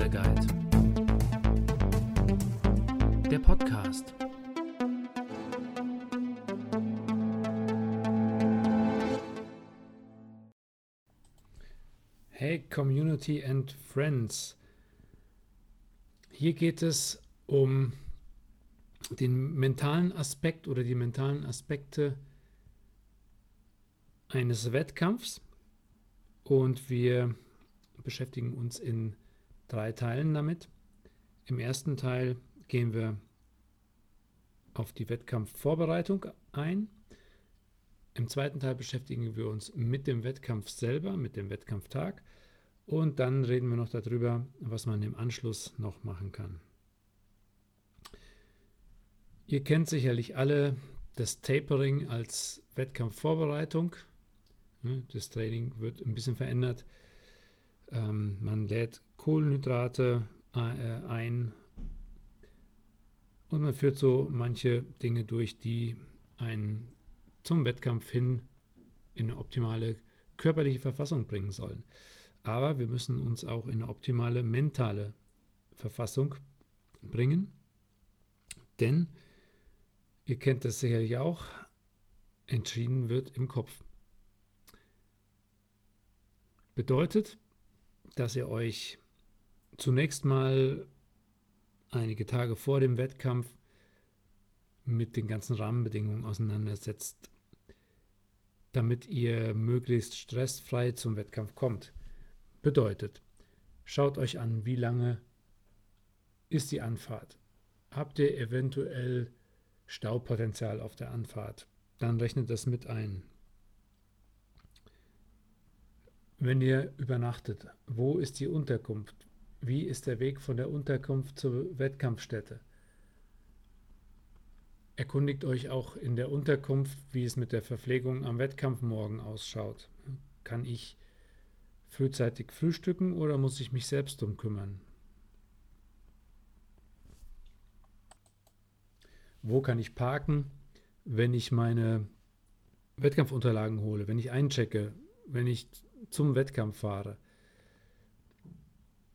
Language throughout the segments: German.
Lifestyle Guide. Der Podcast. Hey Community and Friends. Hier geht es um den mentalen Aspekt oder die mentalen Aspekte eines Wettkampfs und wir beschäftigen uns in drei Teilen damit. Im ersten Teil gehen wir auf die Wettkampfvorbereitung ein. Im zweiten Teil beschäftigen wir uns mit dem Wettkampf selber, mit dem Wettkampftag. Und dann reden wir noch darüber, was man im Anschluss noch machen kann. Ihr kennt sicherlich alle das Tapering als Wettkampfvorbereitung. Ne, das Training wird ein bisschen verändert. Ähm, man lädt Kohlenhydrate äh, ein und man führt so manche Dinge durch, die einen zum Wettkampf hin in eine optimale körperliche Verfassung bringen sollen. Aber wir müssen uns auch in eine optimale mentale Verfassung bringen, denn Ihr kennt das sicherlich auch. Entschieden wird im Kopf. Bedeutet, dass ihr euch zunächst mal einige Tage vor dem Wettkampf mit den ganzen Rahmenbedingungen auseinandersetzt, damit ihr möglichst stressfrei zum Wettkampf kommt. Bedeutet, schaut euch an, wie lange ist die Anfahrt. Habt ihr eventuell Staupotenzial auf der Anfahrt. Dann rechnet das mit ein. Wenn ihr übernachtet, wo ist die Unterkunft? Wie ist der Weg von der Unterkunft zur Wettkampfstätte? Erkundigt euch auch in der Unterkunft, wie es mit der Verpflegung am Wettkampfmorgen ausschaut. Kann ich frühzeitig frühstücken oder muss ich mich selbst drum kümmern? wo kann ich parken, wenn ich meine Wettkampfunterlagen hole, wenn ich einchecke, wenn ich zum Wettkampf fahre.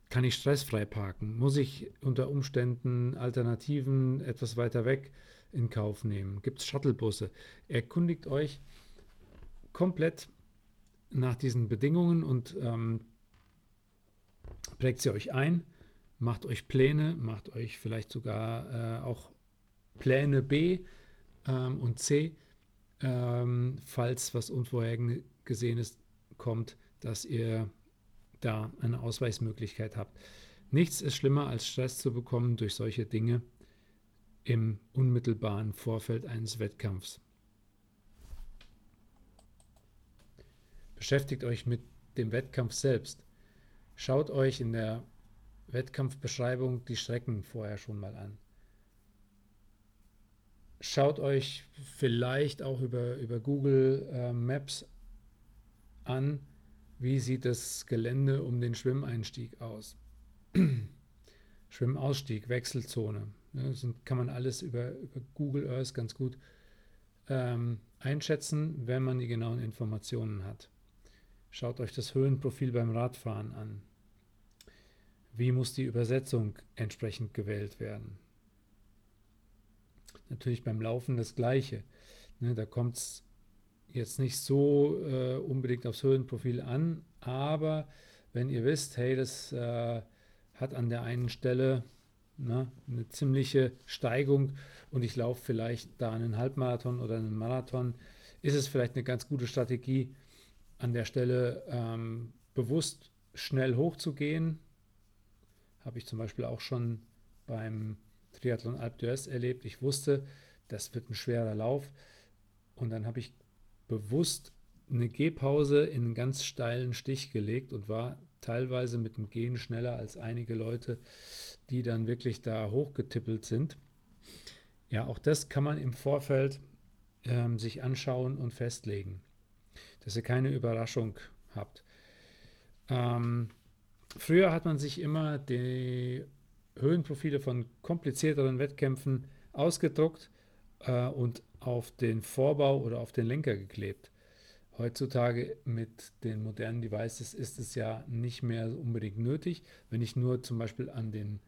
Kann ich stressfrei parken? Muss ich unter Umständen Alternativen etwas weiter weg in Kauf nehmen? Gibt es Shuttlebusse? Erkundigt euch komplett nach diesen Bedingungen und ähm, prägt sie euch ein, macht euch Pläne, macht euch vielleicht sogar äh, auch Pläne B ähm, und C, ähm, falls was Unvorhergesehenes kommt, dass ihr da eine Ausweichsmöglichkeit habt. Nichts ist schlimmer als Stress zu bekommen durch solche Dinge im unmittelbaren Vorfeld eines Wettkampfs. Beschäftigt euch mit dem Wettkampf selbst. Schaut euch in der Wettkampfbeschreibung die Strecken vorher schon mal an schaut euch vielleicht auch über, über Google äh, Maps an, wie sieht das Gelände um den Schwimmeinstieg aus. Schwimmausstieg, Wechselzone. Ja, das kann man alles über, über Google Earth ganz gut ähm, einschätzen, wenn man die genauen Informationen hat. Schaut euch das Höhenprofil beim Radfahren an. Wie muss die Übersetzung entsprechend gewählt werden? natürlich beim Laufen das Gleiche. Ne, da kommt es jetzt nicht so äh, unbedingt aufs Höhenprofil an, aber wenn ihr wisst, hey, das äh, hat an der einen Stelle ne, eine ziemliche Steigung und ich laufe vielleicht da einen Halbmarathon oder einen Marathon, ist es vielleicht eine ganz gute Strategie, an der Stelle ähm, bewusst schnell hochzugehen. Habe ich zum Beispiel auch schon beim Triathlon Alp d'Huez erlebt. Ich wusste, das wird ein schwerer Lauf. Und dann habe ich bewusst eine Gehpause in einen ganz steilen Stich gelegt und war teilweise mit dem Gehen schneller als einige Leute, die dann wirklich da hochgetippelt sind. Ja, auch das kann man im Vorfeld ähm, sich anschauen und festlegen, dass ihr keine Überraschung habt. Ähm, früher hat man sich immer die Höhenprofile von komplizierteren Wettkämpfen ausgedruckt äh, und auf den Vorbau oder auf den Lenker geklebt. Heutzutage mit den modernen Devices ist es ja nicht mehr unbedingt nötig. Wenn ich nur zum Beispiel an den,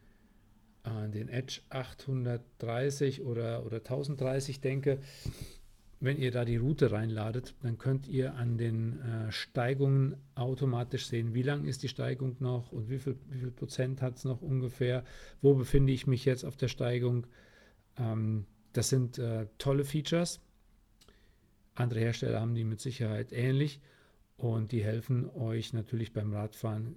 an den Edge 830 oder, oder 1030 denke, wenn ihr da die Route reinladet, dann könnt ihr an den äh, Steigungen automatisch sehen, wie lang ist die Steigung noch und wie viel, wie viel Prozent hat es noch ungefähr, wo befinde ich mich jetzt auf der Steigung. Ähm, das sind äh, tolle Features. Andere Hersteller haben die mit Sicherheit ähnlich und die helfen euch natürlich beim Radfahren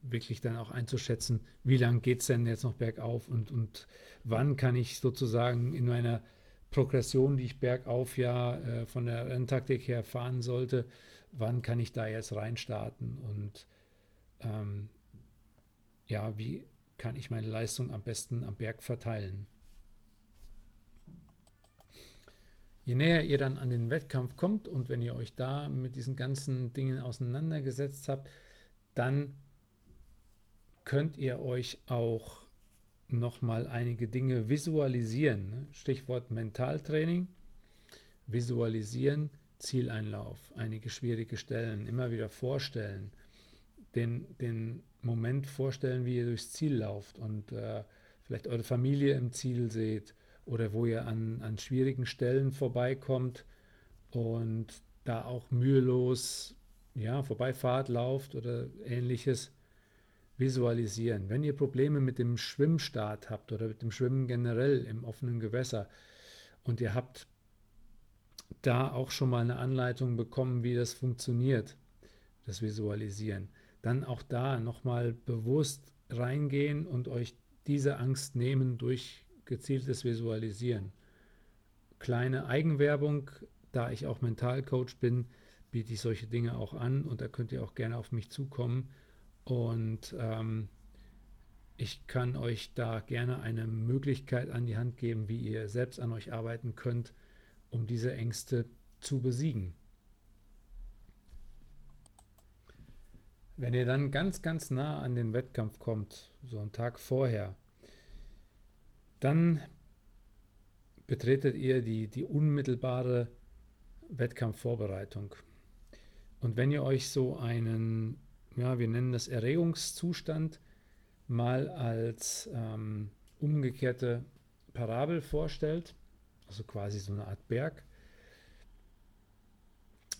wirklich dann auch einzuschätzen, wie lang geht es denn jetzt noch bergauf und, und wann kann ich sozusagen in meiner Progression, die ich bergauf ja äh, von der Renntaktik her fahren sollte, wann kann ich da jetzt reinstarten und ähm, ja, wie kann ich meine Leistung am besten am Berg verteilen. Je näher ihr dann an den Wettkampf kommt und wenn ihr euch da mit diesen ganzen Dingen auseinandergesetzt habt, dann könnt ihr euch auch nochmal einige Dinge visualisieren. Ne? Stichwort Mentaltraining. Visualisieren, Zieleinlauf, einige schwierige Stellen, immer wieder vorstellen, den, den Moment vorstellen, wie ihr durchs Ziel lauft und äh, vielleicht eure Familie im Ziel seht oder wo ihr an, an schwierigen Stellen vorbeikommt und da auch mühelos ja, vorbeifahrt, lauft oder ähnliches visualisieren. Wenn ihr Probleme mit dem Schwimmstart habt oder mit dem Schwimmen generell im offenen Gewässer und ihr habt da auch schon mal eine Anleitung bekommen, wie das funktioniert, das Visualisieren, dann auch da nochmal bewusst reingehen und euch diese Angst nehmen durch gezieltes Visualisieren. Kleine Eigenwerbung, da ich auch Mentalcoach bin, biete ich solche Dinge auch an und da könnt ihr auch gerne auf mich zukommen und ähm, ich kann euch da gerne eine Möglichkeit an die Hand geben, wie ihr selbst an euch arbeiten könnt, um diese Ängste zu besiegen. Wenn ihr dann ganz, ganz nah an den Wettkampf kommt, so einen Tag vorher, dann betretet ihr die, die unmittelbare Wettkampfvorbereitung. Und wenn ihr euch so einen ja, wir nennen das Erregungszustand, mal als ähm, umgekehrte Parabel vorstellt, also quasi so eine Art Berg,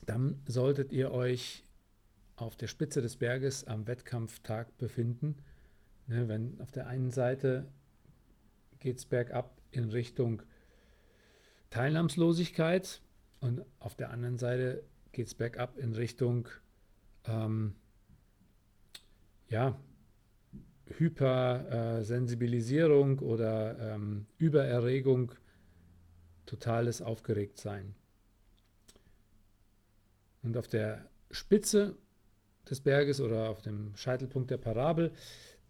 dann solltet ihr euch auf der Spitze des Berges am Wettkampftag befinden. Ne, wenn auf der einen Seite geht es bergab in Richtung Teilnahmslosigkeit und auf der anderen Seite geht es bergab in Richtung ähm, ja, Hypersensibilisierung oder ähm, Übererregung, totales Aufgeregtsein. Und auf der Spitze des Berges oder auf dem Scheitelpunkt der Parabel,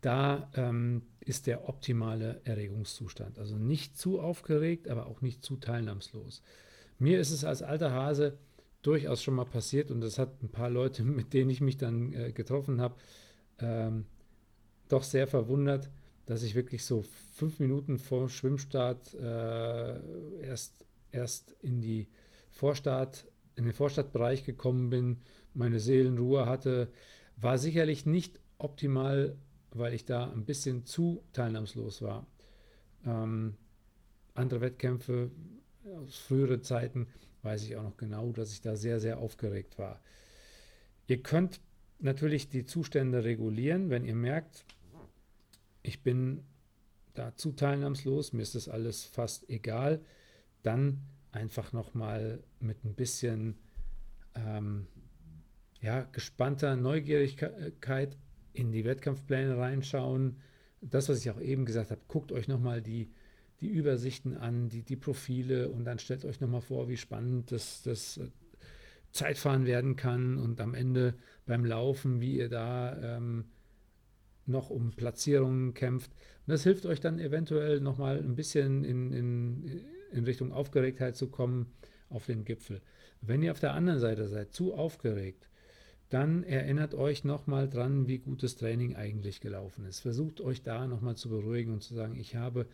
da ähm, ist der optimale Erregungszustand. Also nicht zu aufgeregt, aber auch nicht zu teilnahmslos. Mir ist es als alter Hase durchaus schon mal passiert und das hat ein paar Leute, mit denen ich mich dann äh, getroffen habe, ähm, doch sehr verwundert, dass ich wirklich so fünf Minuten vor Schwimmstart äh, erst, erst in die Vorstart, in den Vorstadtbereich gekommen bin, meine Seelenruhe hatte, war sicherlich nicht optimal, weil ich da ein bisschen zu teilnahmslos war. Ähm, andere Wettkämpfe aus früheren Zeiten weiß ich auch noch genau, dass ich da sehr, sehr aufgeregt war. Ihr könnt natürlich die Zustände regulieren, wenn ihr merkt, ich bin da zu teilnahmslos, mir ist das alles fast egal, dann einfach nochmal mit ein bisschen ähm, ja, gespannter Neugierigkeit in die Wettkampfpläne reinschauen. Das, was ich auch eben gesagt habe, guckt euch nochmal die, die Übersichten an, die, die Profile und dann stellt euch nochmal vor, wie spannend das, das Zeitfahren werden kann und am Ende beim Laufen, wie ihr da ähm, noch um Platzierungen kämpft. Und das hilft euch dann eventuell nochmal ein bisschen in, in, in Richtung Aufgeregtheit zu kommen auf den Gipfel. Wenn ihr auf der anderen Seite seid, zu aufgeregt, dann erinnert euch nochmal dran, wie gutes Training eigentlich gelaufen ist. Versucht euch da nochmal zu beruhigen und zu sagen, ich habe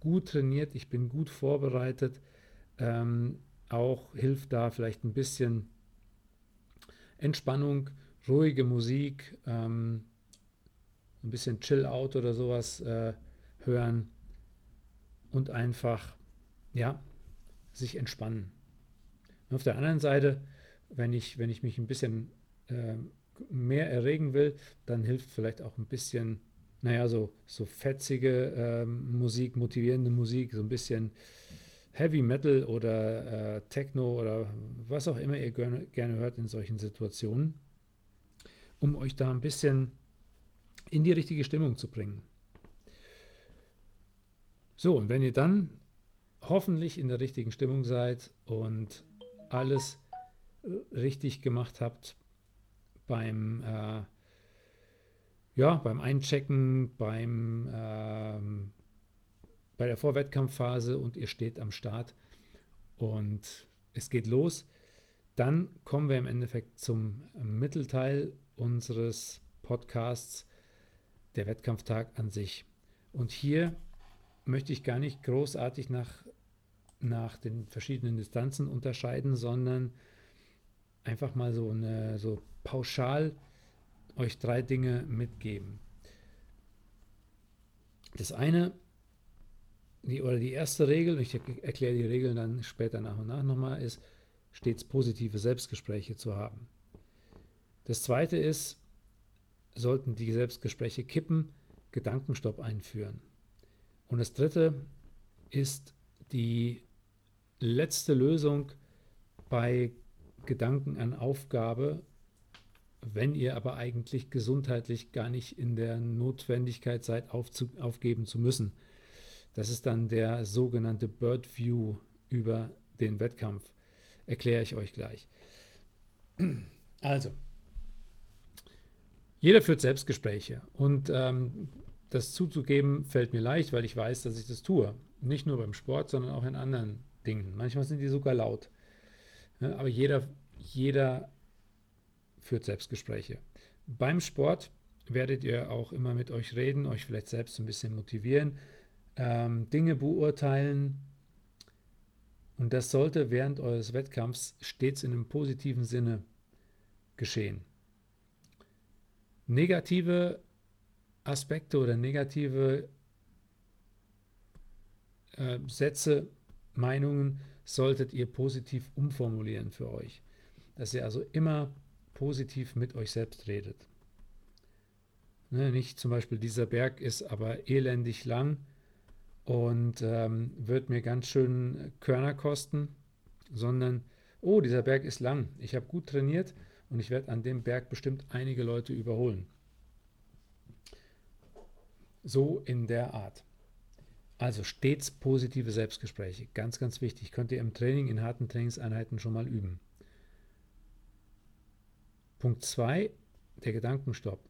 gut trainiert, ich bin gut vorbereitet. Ähm, auch hilft da vielleicht ein bisschen Entspannung, ruhige Musik, ähm, ein bisschen Chill-out oder sowas äh, hören und einfach, ja, sich entspannen. Und auf der anderen Seite, wenn ich, wenn ich mich ein bisschen äh, mehr erregen will, dann hilft vielleicht auch ein bisschen, naja, so, so fetzige äh, Musik, motivierende Musik, so ein bisschen Heavy Metal oder äh, Techno oder was auch immer ihr gerne, gerne hört in solchen Situationen, um euch da ein bisschen in die richtige Stimmung zu bringen. So, und wenn ihr dann hoffentlich in der richtigen Stimmung seid und alles richtig gemacht habt beim, äh, ja, beim Einchecken, beim, ähm, bei der Vorwettkampfphase und ihr steht am Start und es geht los, dann kommen wir im Endeffekt zum Mittelteil unseres Podcasts, der Wettkampftag an sich. Und hier möchte ich gar nicht großartig nach, nach den verschiedenen Distanzen unterscheiden, sondern einfach mal so, eine, so pauschal euch drei Dinge mitgeben. Das eine, die, oder die erste Regel, ich erkläre die Regeln dann später nach und nach nochmal, ist, stets positive Selbstgespräche zu haben. Das zweite ist, sollten die Selbstgespräche kippen, Gedankenstopp einführen. Und das dritte ist die letzte Lösung bei Gedanken an Aufgabe, wenn ihr aber eigentlich gesundheitlich gar nicht in der Notwendigkeit seid, aufgeben zu müssen. Das ist dann der sogenannte Bird View über den Wettkampf. Erkläre ich euch gleich. Also, jeder führt Selbstgespräche und ähm, das zuzugeben fällt mir leicht, weil ich weiß, dass ich das tue. Nicht nur beim Sport, sondern auch in anderen Dingen. Manchmal sind die sogar laut. Aber jeder, jeder führt Selbstgespräche. Beim Sport werdet ihr auch immer mit euch reden, euch vielleicht selbst ein bisschen motivieren, ähm, Dinge beurteilen. Und das sollte während eures Wettkampfs stets in einem positiven Sinne geschehen. Negative Aspekte oder negative äh, Sätze, Meinungen solltet ihr positiv umformulieren für euch. Dass ihr also immer positiv mit euch selbst redet. Ne, nicht zum Beispiel, dieser Berg ist aber elendig lang und ähm, wird mir ganz schön Körner kosten, sondern, oh, dieser Berg ist lang, ich habe gut trainiert und ich werde an dem Berg bestimmt einige Leute überholen. So in der Art. Also stets positive Selbstgespräche. Ganz, ganz wichtig. Könnt ihr im Training, in harten Trainingseinheiten schon mal üben. Punkt 2, der Gedankenstopp.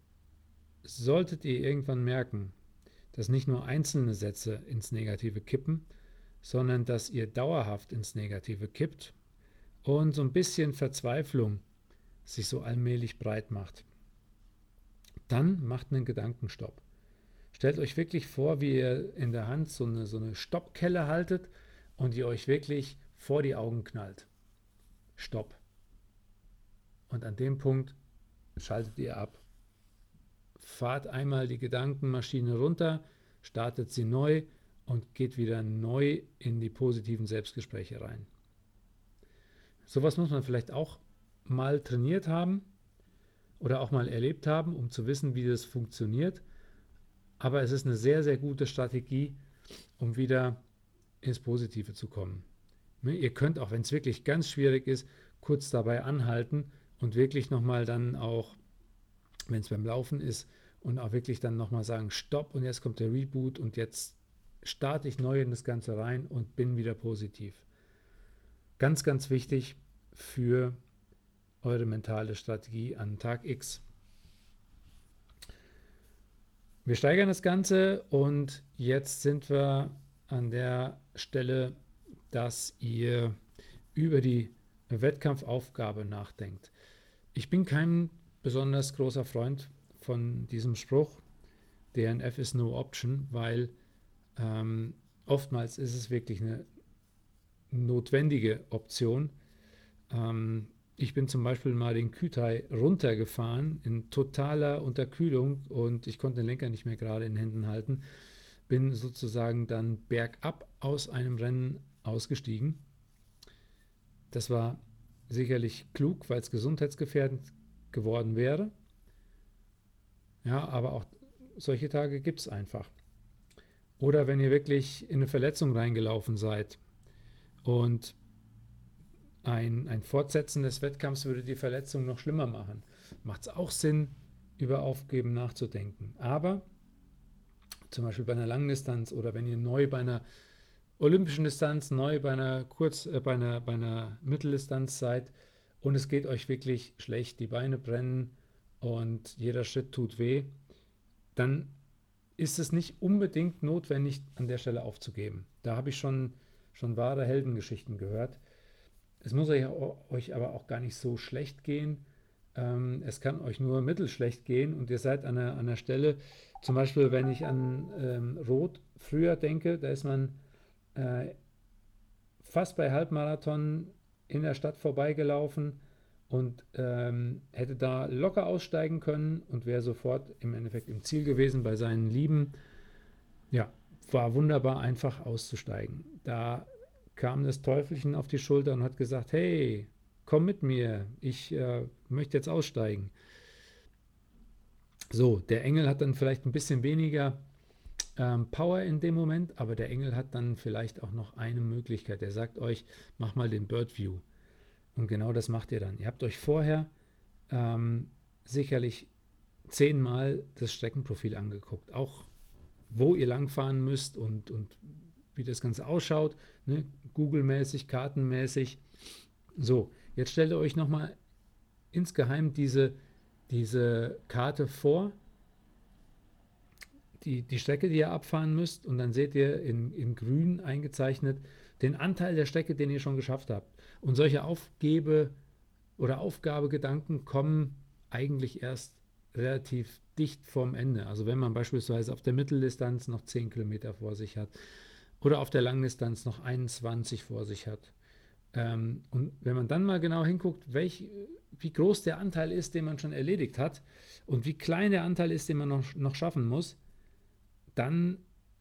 Solltet ihr irgendwann merken, dass nicht nur einzelne Sätze ins Negative kippen, sondern dass ihr dauerhaft ins Negative kippt und so ein bisschen Verzweiflung sich so allmählich breit macht, dann macht einen Gedankenstopp. Stellt euch wirklich vor, wie ihr in der Hand so eine, so eine Stoppkelle haltet und ihr euch wirklich vor die Augen knallt. Stopp. Und an dem Punkt schaltet ihr ab. Fahrt einmal die Gedankenmaschine runter, startet sie neu und geht wieder neu in die positiven Selbstgespräche rein. Sowas muss man vielleicht auch mal trainiert haben oder auch mal erlebt haben, um zu wissen, wie das funktioniert. Aber es ist eine sehr, sehr gute Strategie, um wieder ins Positive zu kommen. Ne, ihr könnt auch, wenn es wirklich ganz schwierig ist, kurz dabei anhalten und wirklich nochmal dann auch, wenn es beim Laufen ist, und auch wirklich dann nochmal sagen, stopp und jetzt kommt der Reboot und jetzt starte ich neu in das Ganze rein und bin wieder positiv. Ganz, ganz wichtig für eure mentale Strategie an Tag X. Wir steigern das Ganze und jetzt sind wir an der Stelle, dass ihr über die Wettkampfaufgabe nachdenkt. Ich bin kein besonders großer Freund von diesem Spruch, DNF ist no option, weil ähm, oftmals ist es wirklich eine notwendige Option. Ähm, ich bin zum Beispiel mal den Kütai runtergefahren in totaler Unterkühlung und ich konnte den Lenker nicht mehr gerade in Händen halten. Bin sozusagen dann bergab aus einem Rennen ausgestiegen. Das war sicherlich klug, weil es gesundheitsgefährdend geworden wäre. Ja, aber auch solche Tage gibt es einfach. Oder wenn ihr wirklich in eine Verletzung reingelaufen seid und ein, ein Fortsetzen des Wettkampfs würde die Verletzung noch schlimmer machen. Macht es auch Sinn, über Aufgeben nachzudenken. Aber zum Beispiel bei einer Langdistanz oder wenn ihr neu bei einer olympischen Distanz, neu bei einer Kurz, äh, bei einer, bei einer Mitteldistanz seid und es geht euch wirklich schlecht, die Beine brennen und jeder Schritt tut weh, dann ist es nicht unbedingt notwendig, an der Stelle aufzugeben. Da habe ich schon, schon wahre Heldengeschichten gehört. Es muss euch, euch aber auch gar nicht so schlecht gehen. Ähm, es kann euch nur mittelschlecht gehen und ihr seid an einer, an einer Stelle, zum Beispiel wenn ich an ähm, Rot früher denke, da ist man äh, fast bei Halbmarathon in der Stadt vorbeigelaufen und ähm, hätte da locker aussteigen können und wäre sofort im Endeffekt im Ziel gewesen bei seinen Lieben. Ja, war wunderbar einfach auszusteigen. Da kam das Teufelchen auf die Schulter und hat gesagt, hey, komm mit mir, ich äh, möchte jetzt aussteigen. So, der Engel hat dann vielleicht ein bisschen weniger ähm, Power in dem Moment, aber der Engel hat dann vielleicht auch noch eine Möglichkeit. Er sagt euch, mach mal den Bird View. Und genau das macht ihr dann. Ihr habt euch vorher ähm, sicherlich zehnmal das Streckenprofil angeguckt, auch wo ihr langfahren müsst und, und wie das Ganze ausschaut, ne? Google-mäßig, kartenmäßig. So, jetzt stellt ihr euch nochmal insgeheim diese, diese Karte vor, die, die Strecke, die ihr abfahren müsst, und dann seht ihr in, in grün eingezeichnet den Anteil der Strecke, den ihr schon geschafft habt. Und solche Aufgebe- oder Aufgabegedanken kommen eigentlich erst relativ dicht vorm Ende. Also wenn man beispielsweise auf der Mitteldistanz noch 10 Kilometer vor sich hat oder auf der Langdistanz noch 21 vor sich hat. Ähm, und wenn man dann mal genau hinguckt, welch, wie groß der Anteil ist, den man schon erledigt hat und wie klein der Anteil ist, den man noch, noch schaffen muss, dann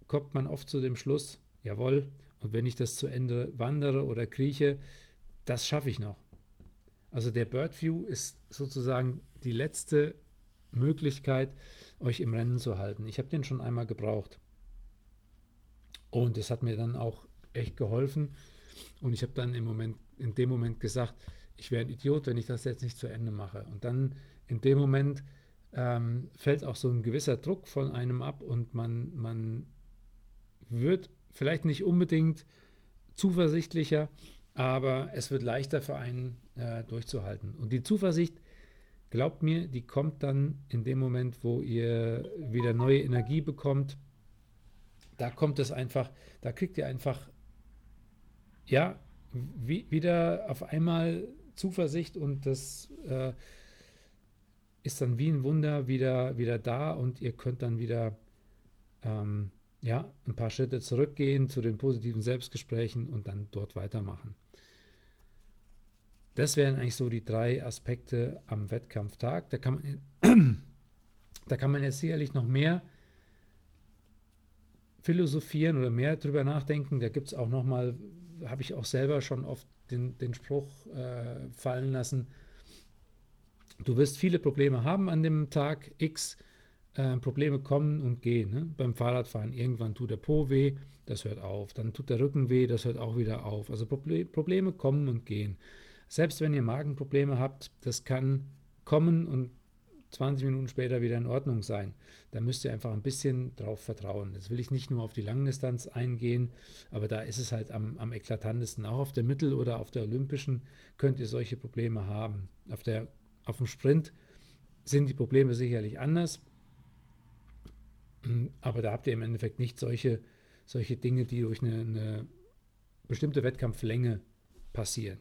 kommt man oft zu dem Schluss, jawohl, und wenn ich das zu Ende wandere oder krieche, das schaffe ich noch. Also der Bird View ist sozusagen die letzte Möglichkeit, euch im Rennen zu halten. Ich habe den schon einmal gebraucht. Und es hat mir dann auch echt geholfen. Und ich habe dann im Moment, in dem Moment gesagt, ich wäre ein Idiot, wenn ich das jetzt nicht zu Ende mache. Und dann in dem Moment ähm, fällt auch so ein gewisser Druck von einem ab und man, man wird vielleicht nicht unbedingt zuversichtlicher, aber es wird leichter für einen äh, durchzuhalten. Und die Zuversicht, glaubt mir, die kommt dann in dem Moment, wo ihr wieder neue Energie bekommt. Da kommt es einfach, da kriegt ihr einfach, ja, wie, wieder auf einmal Zuversicht und das äh, ist dann wie ein Wunder wieder, wieder da und ihr könnt dann wieder ähm, ja, ein paar Schritte zurückgehen zu den positiven Selbstgesprächen und dann dort weitermachen. Das wären eigentlich so die drei Aspekte am Wettkampftag. Da kann man, da kann man jetzt sicherlich noch mehr philosophieren oder mehr drüber nachdenken. Da gibt es auch nochmal, habe ich auch selber schon oft den, den Spruch äh, fallen lassen, du wirst viele Probleme haben an dem Tag X. Äh, Probleme kommen und gehen. Ne? Beim Fahrradfahren irgendwann tut der Po weh, das hört auf. Dann tut der Rücken weh, das hört auch wieder auf. Also Proble Probleme kommen und gehen. Selbst wenn ihr Magenprobleme habt, das kann kommen und 20 Minuten später wieder in Ordnung sein. Da müsst ihr einfach ein bisschen drauf vertrauen. Jetzt will ich nicht nur auf die Langdistanz eingehen, aber da ist es halt am, am eklatantesten. Auch auf der Mittel- oder auf der Olympischen könnt ihr solche Probleme haben. Auf, der, auf dem Sprint sind die Probleme sicherlich anders, aber da habt ihr im Endeffekt nicht solche, solche Dinge, die durch eine, eine bestimmte Wettkampflänge passieren.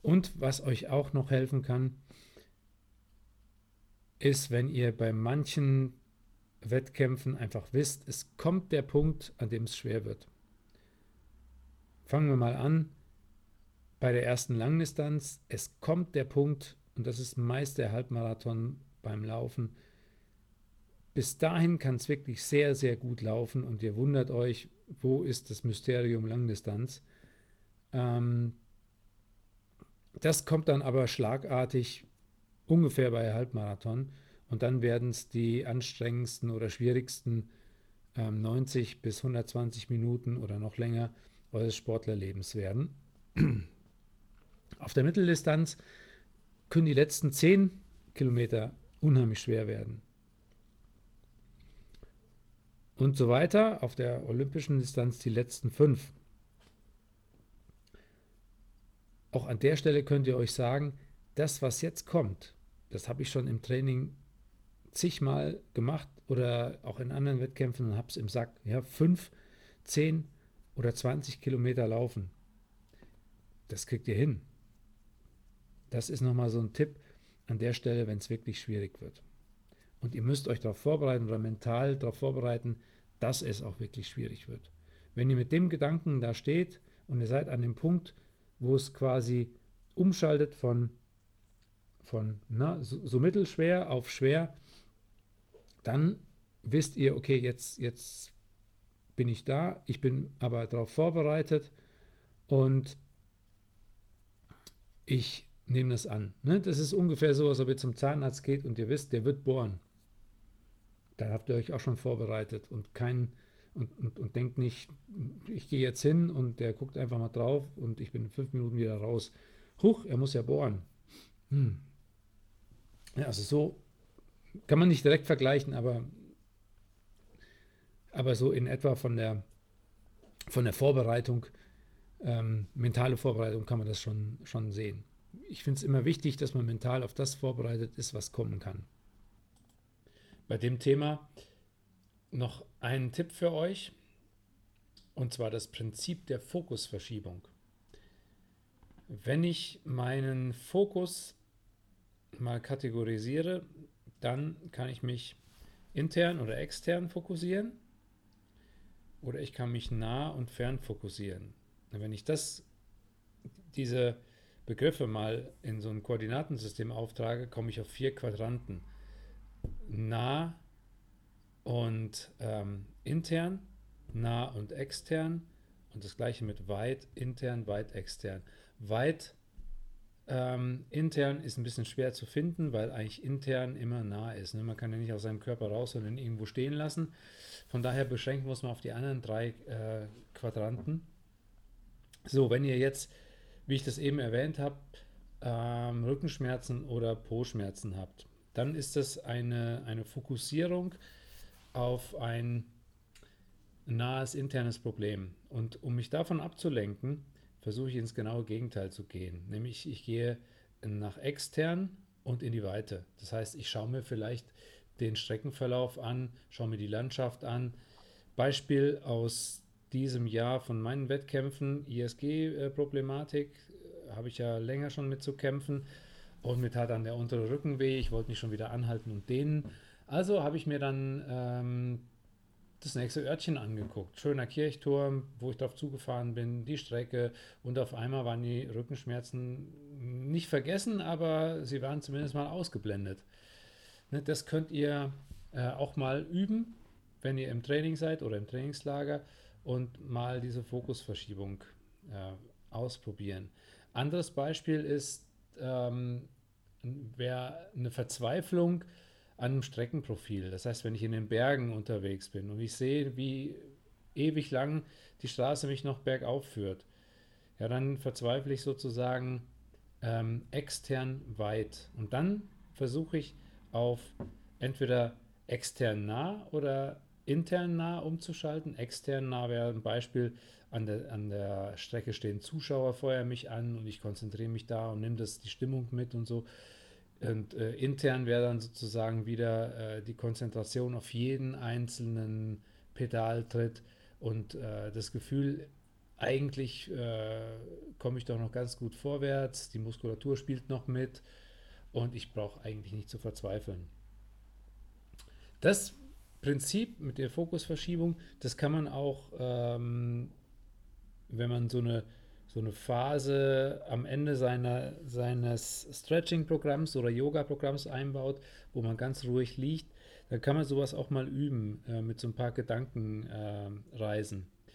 Und was euch auch noch helfen kann, ist, wenn ihr bei manchen Wettkämpfen einfach wisst, es kommt der Punkt, an dem es schwer wird. Fangen wir mal an. Bei der ersten Langdistanz, es kommt der Punkt, und das ist meist der Halbmarathon beim Laufen, bis dahin kann es wirklich sehr, sehr gut laufen und ihr wundert euch, wo ist das Mysterium Langdistanz. Ähm, das kommt dann aber schlagartig ungefähr bei Halbmarathon und dann werden es die anstrengendsten oder schwierigsten ähm, 90 bis 120 Minuten oder noch länger eures Sportlerlebens werden. Auf der Mitteldistanz können die letzten 10 Kilometer unheimlich schwer werden. Und so weiter. Auf der olympischen Distanz die letzten 5. Auch an der Stelle könnt ihr euch sagen, das, was jetzt kommt, das habe ich schon im Training zigmal gemacht oder auch in anderen Wettkämpfen und habe es im Sack. Ja, 5, 10 oder 20 Kilometer laufen. Das kriegt ihr hin. Das ist nochmal so ein Tipp an der Stelle, wenn es wirklich schwierig wird. Und ihr müsst euch darauf vorbereiten oder mental darauf vorbereiten, dass es auch wirklich schwierig wird. Wenn ihr mit dem Gedanken da steht und ihr seid an dem Punkt, wo es quasi umschaltet von, von na, so, so mittelschwer auf schwer, dann wisst ihr, okay, jetzt, jetzt bin ich da, ich bin aber darauf vorbereitet und ich nehme das an. Ne? Das ist ungefähr so, als ob ihr zum Zahnarzt geht und ihr wisst, der wird bohren. Dann habt ihr euch auch schon vorbereitet und kein und, und, und denkt nicht, ich gehe jetzt hin und der guckt einfach mal drauf und ich bin in fünf Minuten wieder raus. Huch, er muss ja bohren. Hm. Ja, also so kann man nicht direkt vergleichen, aber, aber so in etwa von der, von der Vorbereitung, ähm, mentale Vorbereitung kann man das schon, schon sehen. Ich finde es immer wichtig, dass man mental auf das vorbereitet ist, was kommen kann. Bei dem Thema noch ein Tipp für euch, und zwar das Prinzip der Fokusverschiebung. Wenn ich meinen Fokus mal kategorisiere, dann kann ich mich intern oder extern fokussieren oder ich kann mich nah und fern fokussieren. Wenn ich das, diese Begriffe mal in so ein Koordinatensystem auftrage, komme ich auf vier Quadranten. Nah und ähm, intern, nah und extern und das gleiche mit weit intern, weit extern. Weit ähm, intern ist ein bisschen schwer zu finden, weil eigentlich intern immer nah ist. Ne? Man kann ja nicht aus seinem Körper raus ihn irgendwo stehen lassen. Von daher beschränken wir uns mal auf die anderen drei äh, Quadranten. So, wenn ihr jetzt, wie ich das eben erwähnt habe, ähm, Rückenschmerzen oder Po-Schmerzen habt, dann ist das eine, eine Fokussierung auf ein nahes internes Problem. Und um mich davon abzulenken, versuche ich ins genaue Gegenteil zu gehen. Nämlich ich gehe nach extern und in die Weite. Das heißt, ich schaue mir vielleicht den Streckenverlauf an, schaue mir die Landschaft an. Beispiel aus diesem Jahr von meinen Wettkämpfen, ISG-Problematik, äh, habe ich ja länger schon mit zu kämpfen und mit hat dann der untere Rücken weh. Ich wollte mich schon wieder anhalten und dehnen. Also habe ich mir dann ähm, das nächste Örtchen angeguckt. Schöner Kirchturm, wo ich drauf zugefahren bin, die Strecke und auf einmal waren die Rückenschmerzen nicht vergessen, aber sie waren zumindest mal ausgeblendet. Ne, das könnt ihr äh, auch mal üben, wenn ihr im Training seid oder im Trainingslager und mal diese Fokusverschiebung äh, ausprobieren. Anderes Beispiel ist, ähm, wer eine Verzweiflung an einem Streckenprofil. Das heißt, wenn ich in den Bergen unterwegs bin und ich sehe, wie ewig lang die Straße mich noch bergauf führt, ja, dann verzweifle ich sozusagen ähm, extern weit. Und dann versuche ich auf entweder extern nah oder intern nah umzuschalten. Extern nah wäre ein Beispiel, an der, an der Strecke stehen Zuschauer vorher mich an und ich konzentriere mich da und nehme das die Stimmung mit und so. Und äh, intern wäre dann sozusagen wieder äh, die Konzentration auf jeden einzelnen Pedaltritt und äh, das Gefühl, eigentlich äh, komme ich doch noch ganz gut vorwärts, die Muskulatur spielt noch mit und ich brauche eigentlich nicht zu verzweifeln. Das Prinzip mit der Fokusverschiebung, das kann man auch, ähm, wenn man so eine so eine Phase am Ende seiner, seines Stretching-Programms oder Yoga-Programms einbaut, wo man ganz ruhig liegt, dann kann man sowas auch mal üben äh, mit so ein paar Gedankenreisen. Äh,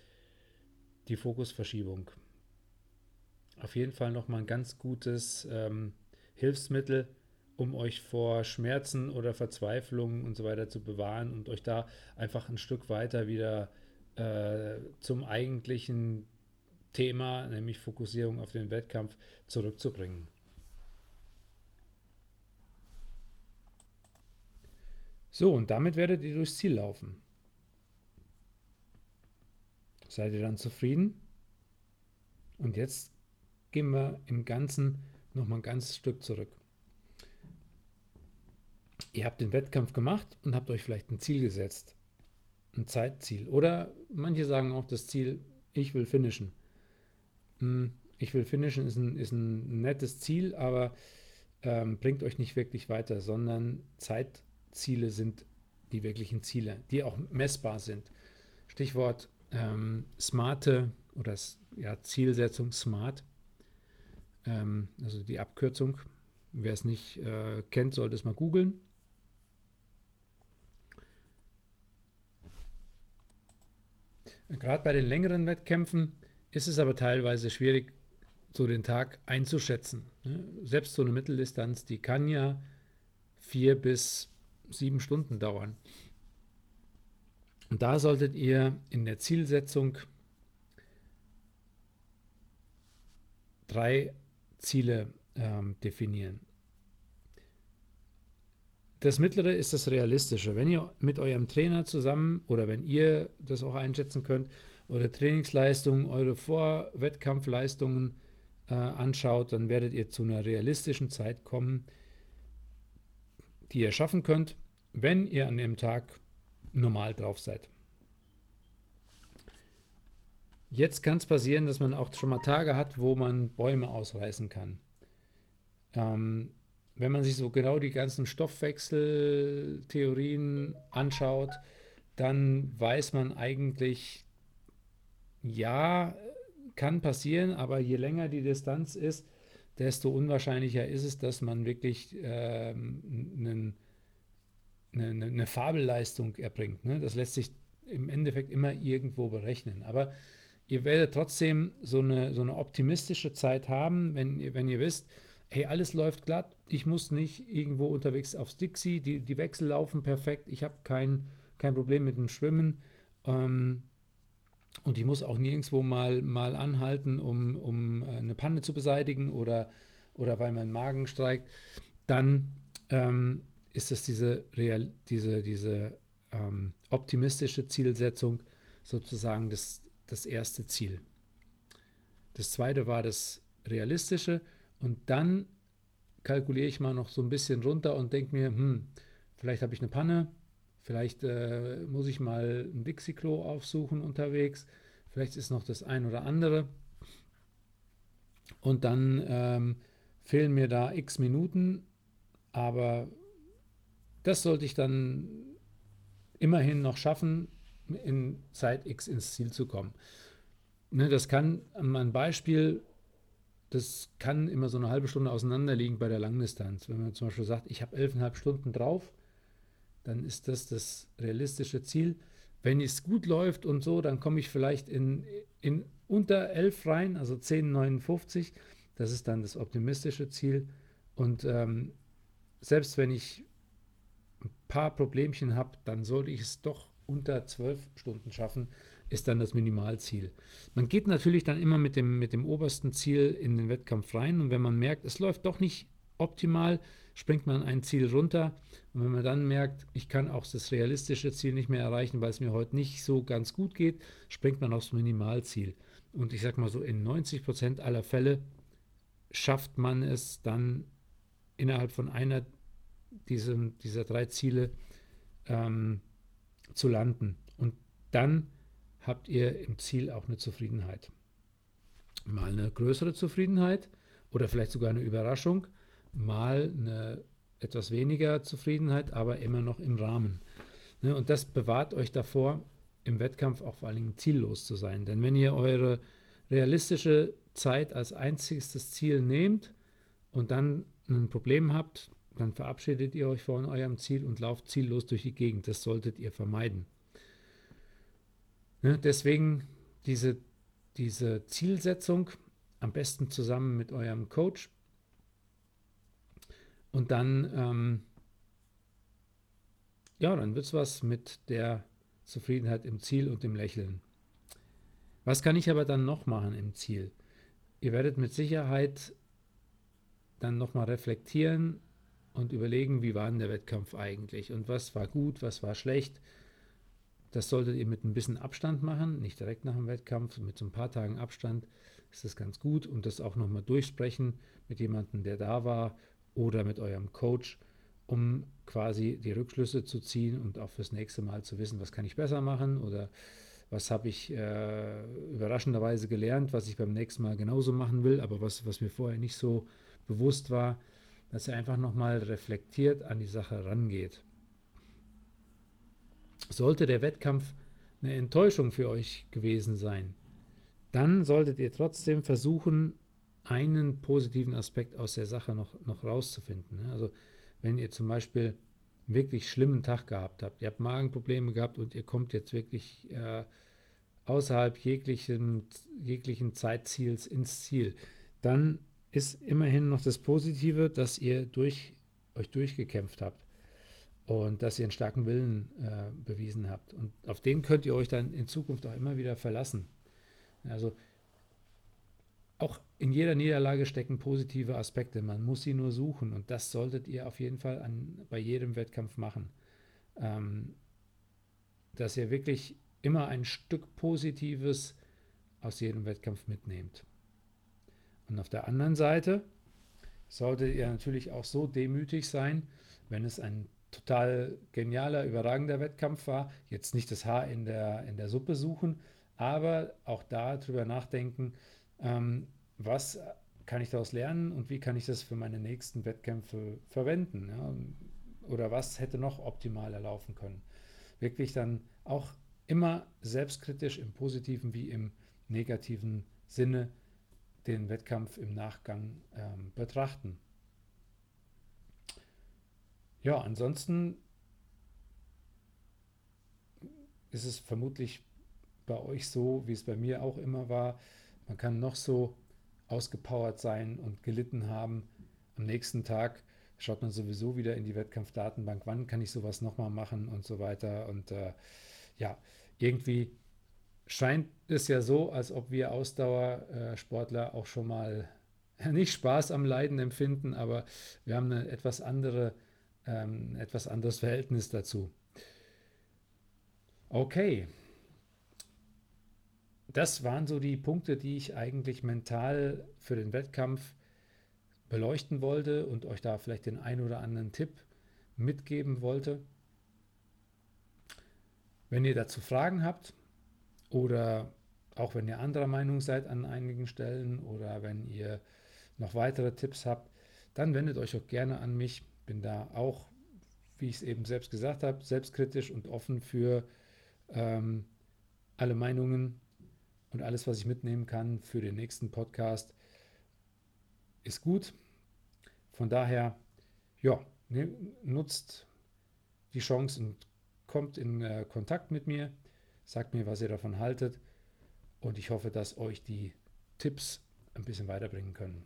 Die Fokusverschiebung. Auf jeden Fall nochmal ein ganz gutes ähm, Hilfsmittel, um euch vor Schmerzen oder Verzweiflung und so weiter zu bewahren und euch da einfach ein Stück weiter wieder äh, zum eigentlichen Thema, nämlich Fokussierung auf den Wettkampf, zurückzubringen. So, und damit werdet ihr durchs Ziel laufen. Seid ihr dann zufrieden? Und jetzt gehen wir im Ganzen nochmal ein ganzes Stück zurück. Ihr habt den Wettkampf gemacht und habt euch vielleicht ein Ziel gesetzt. Ein Zeitziel. Oder manche sagen auch das Ziel, ich will finishen. Hm, ich will finishen ist ein, ist ein nettes Ziel, aber ähm, bringt euch nicht wirklich weiter, sondern Zeitziele sind die wirklichen Ziele, die auch messbar sind. Stichwort ähm, smarte oder ja, Zielsetzung smart, ähm, also die Abkürzung. Wer es nicht äh, kennt, sollte es mal googeln. Gerade bei den längeren Wettkämpfen ist es aber teilweise schwierig, so den Tag einzuschätzen. Ne? Selbst so eine Mitteldistanz, die kann ja vier bis sieben Stunden dauern. Und da solltet ihr in der Zielsetzung drei Ziele ähm, definieren. Das mittlere ist das Realistische. Wenn ihr mit eurem Trainer zusammen oder wenn ihr das auch einschätzen könnt, eure Trainingsleistungen, eure Vorwettkampfleistungen äh, anschaut, dann werdet ihr zu einer realistischen Zeit kommen, die ihr schaffen könnt, wenn ihr an dem Tag normal drauf seid. Jetzt kann es passieren, dass man auch schon mal Tage hat, wo man Bäume ausreißen kann. Ähm, wenn man sich so genau die ganzen Stoffwechseltheorien anschaut, dann weiß man eigentlich, ja, kann passieren, aber je länger die Distanz ist, desto unwahrscheinlicher ist es, dass man wirklich ähm, eine, eine, eine Fabelleistung erbringt. Ne? Das lässt sich im Endeffekt immer irgendwo berechnen. Aber ihr werdet trotzdem so eine, so eine optimistische Zeit haben, wenn ihr, wenn ihr wisst, hey, alles läuft glatt, ich muss nicht irgendwo unterwegs aufs Dixie, die, die Wechsel laufen perfekt, ich habe kein, kein Problem mit dem Schwimmen. Ähm, und ich muss auch nirgendwo mal, mal anhalten, um, um äh, eine Panne zu beseitigen oder, oder weil mein Magen streikt, dann ähm, ist es diese, real, diese, diese ähm, optimistische Zielsetzung sozusagen das, das erste Ziel. Das zweite war das realistische und dann kalkuliere ich mal noch so ein bisschen runter und denke mir, hm, vielleicht habe ich eine Panne, vielleicht äh, muss ich mal ein Dixie-Klo aufsuchen unterwegs, vielleicht ist noch das ein oder andere. Und dann ähm, fehlen mir da x Minuten, aber das sollte ich dann immerhin noch schaffen, in Zeit x ins Ziel zu kommen. Ne, das kann, ein Beispiel das kann immer so eine halbe Stunde auseinander liegen bei der Langdistanz. Wenn man zum Beispiel sagt, ich habe elfeinhalb Stunden drauf, dann ist das das realistische Ziel. Wenn es gut läuft und so, dann komme ich vielleicht in, in unter 11 rein, also 10,59. Das ist dann das optimistische Ziel. Und ähm, selbst wenn ich ein paar Problemchen habe, dann sollte ich es doch unter 12 Stunden schaffen ist dann das Minimalziel. Man geht natürlich dann immer mit dem, mit dem obersten Ziel in den Wettkampf rein und wenn man merkt, es läuft doch nicht optimal, springt man ein Ziel runter und wenn man dann merkt, ich kann auch das realistische Ziel nicht mehr erreichen, weil es mir heute nicht so ganz gut geht, springt man aufs Minimalziel. Und ich sage mal so, in 90 Prozent aller Fälle schafft man es dann innerhalb von einer diesem, dieser drei Ziele ähm, zu landen. Und dann habt ihr im Ziel auch eine Zufriedenheit. Mal eine größere Zufriedenheit oder vielleicht sogar eine Überraschung, mal eine etwas weniger Zufriedenheit, aber immer noch im Rahmen. Ne, und das bewahrt euch davor, im Wettkampf auch vor allen Dingen ziellos zu sein. Denn wenn ihr eure realistische Zeit als einziges Ziel nehmt und dann ein Problem habt, dann verabschiedet ihr euch von eurem Ziel und lauft ziellos durch die Gegend. Das solltet ihr vermeiden. Ne, deswegen diese, diese Zielsetzung am besten zusammen mit eurem Coach und dann, ähm, ja, dann wird es was mit der Zufriedenheit im Ziel und dem Lächeln. Was kann ich aber dann noch machen im Ziel? Ihr werdet mit Sicherheit dann nochmal reflektieren und überlegen, wie war denn der Wettkampf eigentlich und was war gut, was war schlecht. Das solltet ihr mit ein bisschen Abstand machen, nicht direkt nach dem Wettkampf, mit so ein paar Tagen Abstand ist das ganz gut und das auch nochmal durchsprechen mit jemandem, der da war oder mit eurem Coach, um quasi die Rückschlüsse zu ziehen und auch fürs nächste Mal zu wissen, was kann ich besser machen oder was habe ich äh, überraschenderweise gelernt, was ich beim nächsten Mal genauso machen will, aber was, was mir vorher nicht so bewusst war, dass ihr einfach nochmal reflektiert an die Sache rangeht. Sollte der Wettkampf eine Enttäuschung für euch gewesen sein, dann solltet ihr trotzdem versuchen, einen positiven Aspekt aus der Sache noch, noch rauszufinden. Ne? Also wenn ihr zum Beispiel wirklich schlimmen Tag gehabt habt, ihr habt Magenprobleme gehabt und ihr kommt jetzt wirklich äh, außerhalb jeglichen, jeglichen Zeitziels ins Ziel, dann ist immerhin noch das Positive, dass ihr durch, euch durchgekämpft habt und dass ihr einen starken Willen äh, bewiesen habt. Und auf den könnt ihr euch dann in Zukunft auch immer wieder verlassen. Also auch in jeder Niederlage stecken positive Aspekte. Man muss sie nur suchen und das solltet ihr auf jeden Fall an, bei jedem Wettkampf machen. Ähm, dass ihr wirklich immer ein Stück Positives aus jedem Wettkampf mitnehmt. Und auf der anderen Seite solltet ihr natürlich auch so demütig sein, wenn es ein total genialer, überragender Wettkampf war, jetzt nicht das Haar in der, in der Suppe suchen, aber auch da drüber nachdenken, ähm, was kann ich daraus lernen und wie kann ich das für meine nächsten Wettkämpfe verwenden? Ja? Oder was hätte noch optimaler laufen können? Wirklich dann auch immer selbstkritisch im positiven wie im negativen Sinne den Wettkampf im Nachgang ähm, betrachten. Ja, ansonsten ist es vermutlich bei euch so, wie es bei mir auch immer war. Man kann noch so ausgepowert sein und gelitten haben. Am nächsten Tag schaut man sowieso wieder in die Wettkampfdatenbank, wann kann ich sowas nochmal machen und so weiter. Und äh, ja, irgendwie scheint es ja so, als ob wir Ausdauersportler auch schon mal nicht Spaß am Leiden empfinden, aber wir haben eine etwas andere, ähm, etwas anderes Verhältnis dazu. Okay, das waren so die Punkte, die ich eigentlich mental für den Wettkampf beleuchten wollte und euch da vielleicht den ein oder anderen Tipp mitgeben wollte. Wenn ihr dazu Fragen habt oder auch wenn ihr anderer Meinung seid an einigen Stellen oder wenn ihr noch weitere Tipps habt, dann wendet euch auch gerne an mich. Bin da auch, wie ich es eben selbst gesagt habe, selbstkritisch und offen für ähm, alle Meinungen und alles, was ich mitnehmen kann für den nächsten Podcast, ist gut. Von daher, ja, ne, nutzt die Chance und kommt in äh, Kontakt mit mir, sagt mir, was ihr davon haltet und ich hoffe, dass euch die Tipps ein bisschen weiterbringen können.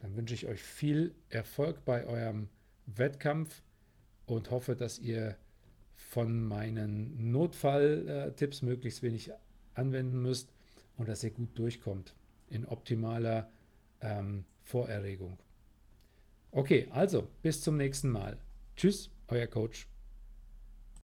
Dann wünsche ich euch viel Erfolg bei eurem Wettkampf und hoffe, dass ihr von meinen Notfalltipps möglichst wenig anwenden müsst und dass ihr gut durchkommt in optimaler ähm, Vorerregung. Okay, also bis zum nächsten Mal. Tschüss, euer Coach.